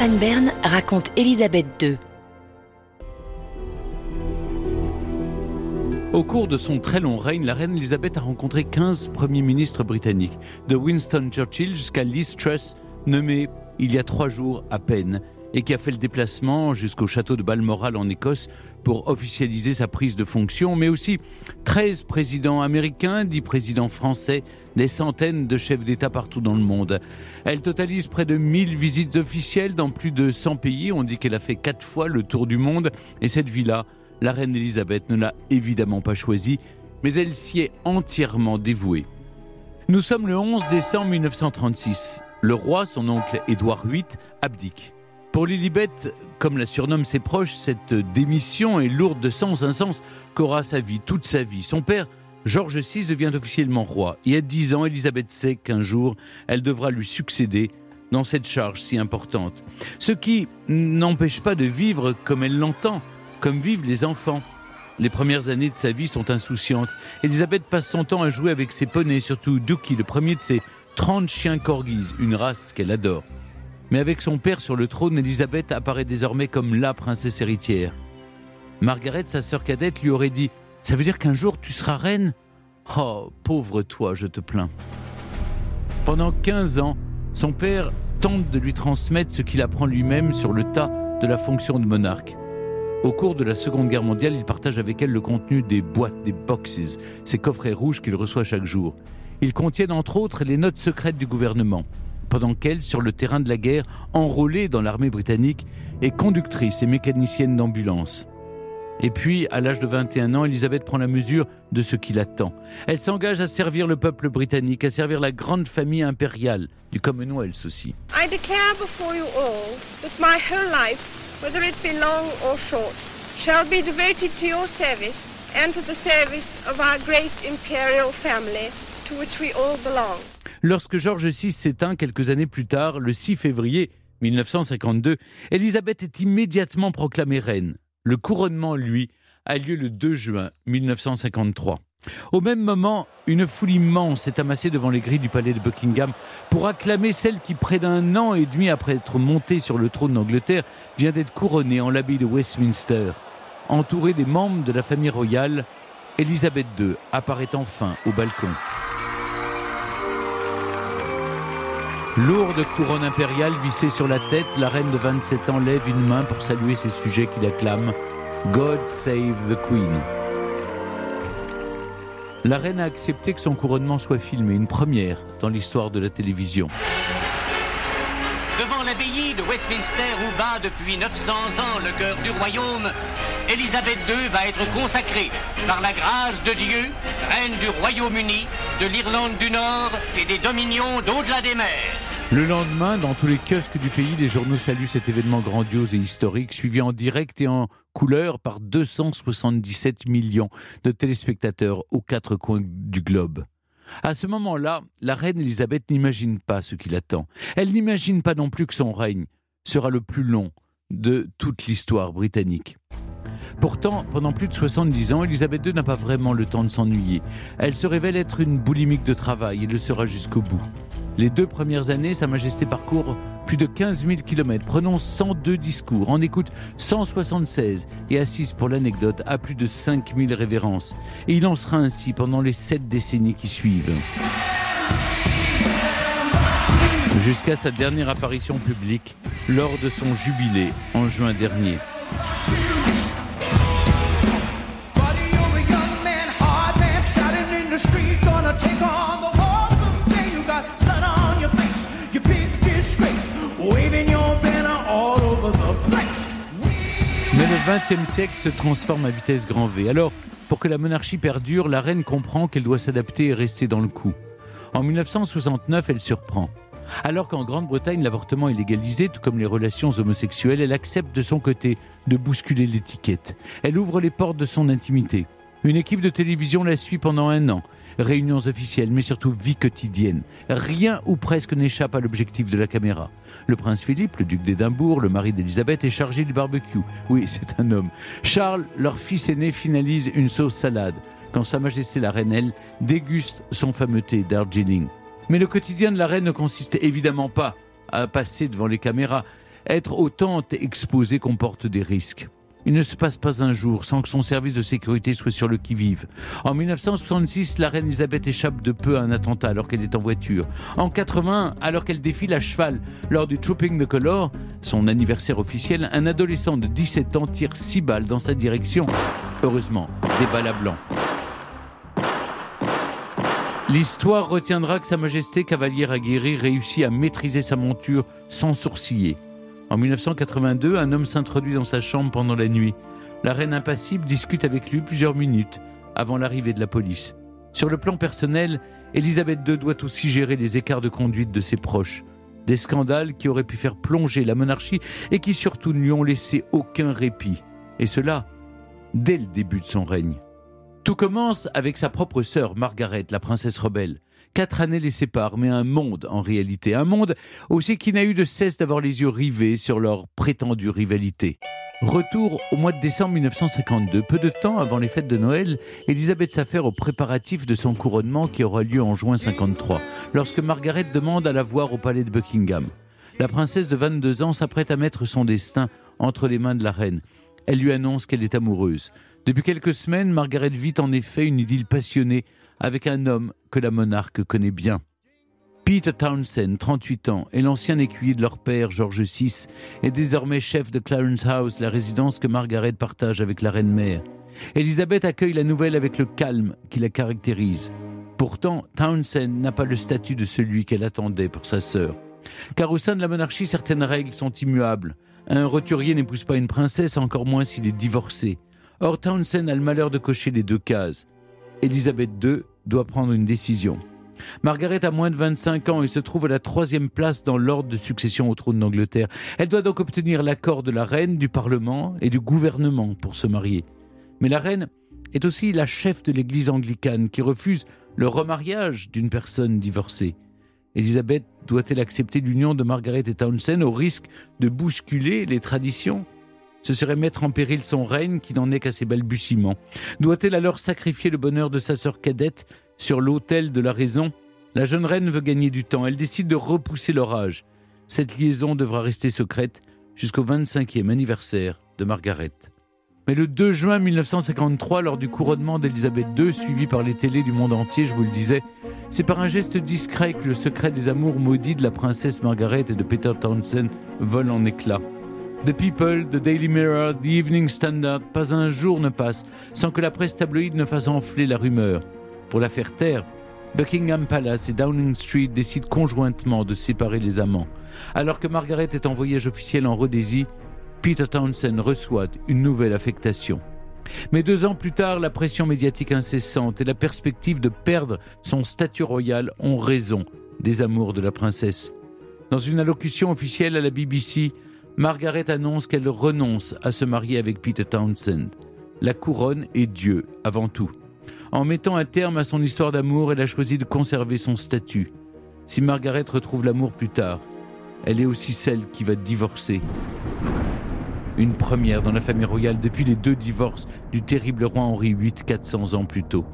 Stéphane Bern raconte Élisabeth II. Au cours de son très long règne, la reine Elisabeth a rencontré 15 premiers ministres britanniques, de Winston Churchill jusqu'à Liz Truss, nommée il y a trois jours à peine, et qui a fait le déplacement jusqu'au château de Balmoral en Écosse pour officialiser sa prise de fonction, mais aussi 13 présidents américains, 10 présidents français, des centaines de chefs d'État partout dans le monde. Elle totalise près de 1000 visites officielles dans plus de 100 pays. On dit qu'elle a fait quatre fois le tour du monde. Et cette vie-là, la reine Elisabeth ne l'a évidemment pas choisie, mais elle s'y est entièrement dévouée. Nous sommes le 11 décembre 1936. Le roi, son oncle Édouard VIII, abdique. Pour Lilibet, comme la surnomment ses proches, cette démission est lourde de sens, un sens qu'aura sa vie, toute sa vie. Son père, Georges VI, devient officiellement roi. Et à 10 ans, Elisabeth sait qu'un jour, elle devra lui succéder dans cette charge si importante. Ce qui n'empêche pas de vivre comme elle l'entend, comme vivent les enfants. Les premières années de sa vie sont insouciantes. Elisabeth passe son temps à jouer avec ses poneys, surtout Dookie, le premier de ses 30 chiens corgis, une race qu'elle adore. Mais avec son père sur le trône, Elisabeth apparaît désormais comme la princesse héritière. Margaret, sa sœur cadette, lui aurait dit Ça veut dire qu'un jour tu seras reine? Oh, pauvre toi, je te plains. Pendant 15 ans, son père tente de lui transmettre ce qu'il apprend lui-même sur le tas de la fonction de monarque. Au cours de la Seconde Guerre mondiale, il partage avec elle le contenu des boîtes, des boxes, ces coffrets rouges qu'il reçoit chaque jour. Ils contiennent entre autres les notes secrètes du gouvernement pendant qu'elle, sur le terrain de la guerre, enrôlée dans l'armée britannique, est conductrice et mécanicienne d'ambulance. Et puis, à l'âge de 21 ans, Elisabeth prend la mesure de ce qui l'attend. Elle s'engage à servir le peuple britannique, à servir la grande famille impériale, du Commonwealth aussi. I declare before you all that my whole life, whether it be long or short, shall be devoted to your service and to the service of our great imperial family to which we all belong. Lorsque George VI s'éteint quelques années plus tard, le 6 février 1952, Élisabeth est immédiatement proclamée reine. Le couronnement, lui, a lieu le 2 juin 1953. Au même moment, une foule immense s'est amassée devant les grilles du palais de Buckingham pour acclamer celle qui, près d'un an et demi après être montée sur le trône d'Angleterre, vient d'être couronnée en l'abbaye de Westminster. Entourée des membres de la famille royale, Élisabeth II apparaît enfin au balcon. Lourde couronne impériale vissée sur la tête, la reine de 27 ans lève une main pour saluer ses sujets qui l'acclament. God save the Queen. La reine a accepté que son couronnement soit filmé, une première dans l'histoire de la télévision. Devant l'abbaye de Westminster où bat depuis 900 ans le cœur du royaume, Élisabeth II va être consacrée par la grâce de Dieu, reine du Royaume-Uni, de l'Irlande du Nord et des dominions d'au-delà des mers. Le lendemain, dans tous les kiosques du pays, les journaux saluent cet événement grandiose et historique, suivi en direct et en couleur par 277 millions de téléspectateurs aux quatre coins du globe. À ce moment-là, la reine Elisabeth n'imagine pas ce qui l'attend. Elle n'imagine pas non plus que son règne sera le plus long de toute l'histoire britannique. Pourtant, pendant plus de 70 ans, Elisabeth II n'a pas vraiment le temps de s'ennuyer. Elle se révèle être une boulimique de travail et le sera jusqu'au bout. Les deux premières années, Sa Majesté parcourt plus de 15 000 km, prononce 102 discours, en écoute 176 et assiste pour l'anecdote à plus de 5 000 révérences. Et il en sera ainsi pendant les sept décennies qui suivent. Jusqu'à sa dernière apparition publique lors de son jubilé en juin dernier. XXe siècle se transforme à vitesse grand V. Alors, pour que la monarchie perdure, la reine comprend qu'elle doit s'adapter et rester dans le coup. En 1969, elle surprend. Alors qu'en Grande-Bretagne, l'avortement est légalisé, tout comme les relations homosexuelles, elle accepte de son côté de bousculer l'étiquette. Elle ouvre les portes de son intimité. Une équipe de télévision la suit pendant un an. Réunions officielles, mais surtout vie quotidienne. Rien ou presque n'échappe à l'objectif de la caméra. Le prince Philippe, le duc d'Édimbourg, le mari d'Élisabeth, est chargé du barbecue. Oui, c'est un homme. Charles, leur fils aîné, finalise une sauce salade. Quand Sa Majesté la Reine, elle, déguste son fameux thé. Mais le quotidien de la reine ne consiste évidemment pas à passer devant les caméras. Être autant exposé comporte des risques. Il ne se passe pas un jour sans que son service de sécurité soit sur le qui-vive. En 1966, la reine Elisabeth échappe de peu à un attentat alors qu'elle est en voiture. En 80, alors qu'elle défile à cheval lors du Trooping the Color, son anniversaire officiel, un adolescent de 17 ans tire 6 balles dans sa direction. Heureusement, des balles à blanc. L'histoire retiendra que Sa Majesté cavalière aguerrie réussit à maîtriser sa monture sans sourciller. En 1982, un homme s'introduit dans sa chambre pendant la nuit. La reine impassible discute avec lui plusieurs minutes avant l'arrivée de la police. Sur le plan personnel, Elisabeth II doit aussi gérer les écarts de conduite de ses proches. Des scandales qui auraient pu faire plonger la monarchie et qui surtout ne lui ont laissé aucun répit. Et cela, dès le début de son règne. Tout commence avec sa propre sœur, Margaret, la princesse rebelle. Quatre années les séparent, mais un monde en réalité. Un monde aussi qui n'a eu de cesse d'avoir les yeux rivés sur leur prétendue rivalité. Retour au mois de décembre 1952, peu de temps avant les fêtes de Noël, Elisabeth s'affaire aux préparatifs de son couronnement qui aura lieu en juin 53, lorsque Margaret demande à la voir au palais de Buckingham. La princesse de 22 ans s'apprête à mettre son destin entre les mains de la reine. Elle lui annonce qu'elle est amoureuse. Depuis quelques semaines, Margaret vit en effet une idylle passionnée avec un homme que la monarque connaît bien. Peter Townsend, 38 ans, est l'ancien écuyer de leur père, George VI, et désormais chef de Clarence House, la résidence que Margaret partage avec la reine-mère. Elisabeth accueille la nouvelle avec le calme qui la caractérise. Pourtant, Townsend n'a pas le statut de celui qu'elle attendait pour sa sœur. Car au sein de la monarchie, certaines règles sont immuables. Un roturier n'épouse pas une princesse, encore moins s'il est divorcé. Or, Townsend a le malheur de cocher les deux cases. Elisabeth II doit prendre une décision. Margaret a moins de 25 ans et se trouve à la troisième place dans l'ordre de succession au trône d'Angleterre. Elle doit donc obtenir l'accord de la reine, du Parlement et du gouvernement pour se marier. Mais la reine est aussi la chef de l'Église anglicane qui refuse le remariage d'une personne divorcée. Elisabeth doit-elle accepter l'union de Margaret et Townsend au risque de bousculer les traditions ce serait mettre en péril son règne qui n'en est qu'à ses balbutiements. Doit-elle alors sacrifier le bonheur de sa sœur cadette sur l'autel de la raison? La jeune reine veut gagner du temps. Elle décide de repousser l'orage. Cette liaison devra rester secrète jusqu'au 25e anniversaire de Margaret. Mais le 2 juin 1953, lors du couronnement d'Elisabeth II, suivi par les télés du monde entier, je vous le disais, c'est par un geste discret que le secret des amours maudits de la princesse Margaret et de Peter Townsend vole en éclats. The People, The Daily Mirror, The Evening Standard, pas un jour ne passe sans que la presse tabloïde ne fasse enfler la rumeur. Pour la faire taire, Buckingham Palace et Downing Street décident conjointement de séparer les amants. Alors que Margaret est en voyage officiel en Rhodésie, Peter Townsend reçoit une nouvelle affectation. Mais deux ans plus tard, la pression médiatique incessante et la perspective de perdre son statut royal ont raison des amours de la princesse. Dans une allocution officielle à la BBC, Margaret annonce qu'elle renonce à se marier avec Peter Townsend. La couronne est Dieu avant tout. En mettant un terme à son histoire d'amour, elle a choisi de conserver son statut. Si Margaret retrouve l'amour plus tard, elle est aussi celle qui va divorcer. Une première dans la famille royale depuis les deux divorces du terrible roi Henri VIII 400 ans plus tôt.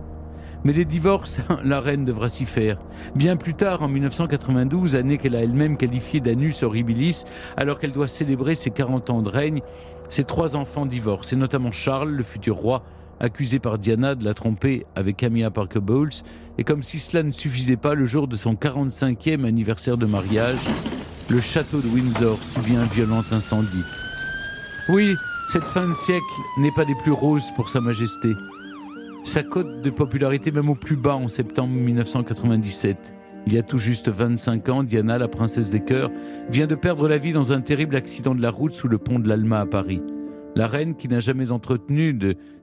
Mais les divorces, la reine devra s'y faire. Bien plus tard, en 1992, année qu'elle a elle-même qualifiée d'anus horribilis, alors qu'elle doit célébrer ses 40 ans de règne, ses trois enfants divorcent, et notamment Charles, le futur roi, accusé par Diana de la tromper avec Camilla Parker Bowles. Et comme si cela ne suffisait pas, le jour de son 45e anniversaire de mariage, le château de Windsor subit un violent incendie. Oui, cette fin de siècle n'est pas des plus roses pour Sa Majesté. Sa cote de popularité même au plus bas en septembre 1997. Il y a tout juste 25 ans, Diana, la princesse des cœurs, vient de perdre la vie dans un terrible accident de la route sous le pont de l'Alma à Paris. La reine, qui n'a jamais entretenu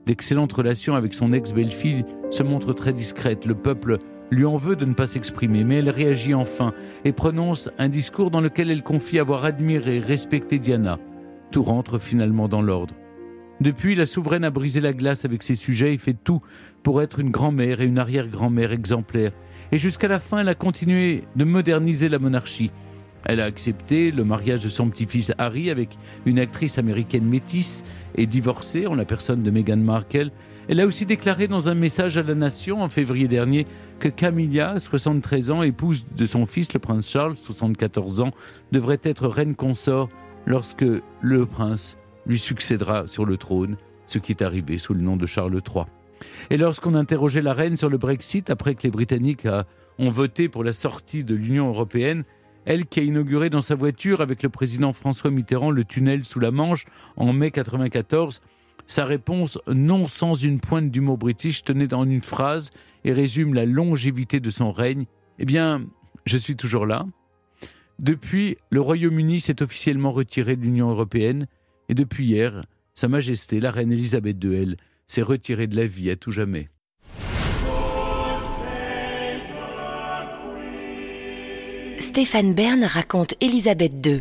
d'excellentes relations avec son ex-belle-fille, se montre très discrète. Le peuple lui en veut de ne pas s'exprimer, mais elle réagit enfin et prononce un discours dans lequel elle confie avoir admiré et respecté Diana. Tout rentre finalement dans l'ordre. Depuis, la souveraine a brisé la glace avec ses sujets et fait tout pour être une grand-mère et une arrière-grand-mère exemplaires. Et jusqu'à la fin, elle a continué de moderniser la monarchie. Elle a accepté le mariage de son petit-fils Harry avec une actrice américaine métisse et divorcée en la personne de Meghan Markle. Elle a aussi déclaré dans un message à la nation en février dernier que Camilla, 73 ans, épouse de son fils le prince Charles, 74 ans, devrait être reine consort lorsque le prince lui succédera sur le trône, ce qui est arrivé sous le nom de Charles III. Et lorsqu'on interrogeait la reine sur le Brexit, après que les Britanniques ont voté pour la sortie de l'Union européenne, elle qui a inauguré dans sa voiture avec le président François Mitterrand le tunnel sous la Manche en mai 1994, sa réponse, non sans une pointe d'humour british, tenait dans une phrase et résume la longévité de son règne. Eh bien, je suis toujours là. Depuis, le Royaume-Uni s'est officiellement retiré de l'Union européenne et depuis hier, Sa Majesté, la reine Elisabeth II, s'est retirée de la vie à tout jamais. Stéphane Bern raconte Elisabeth II.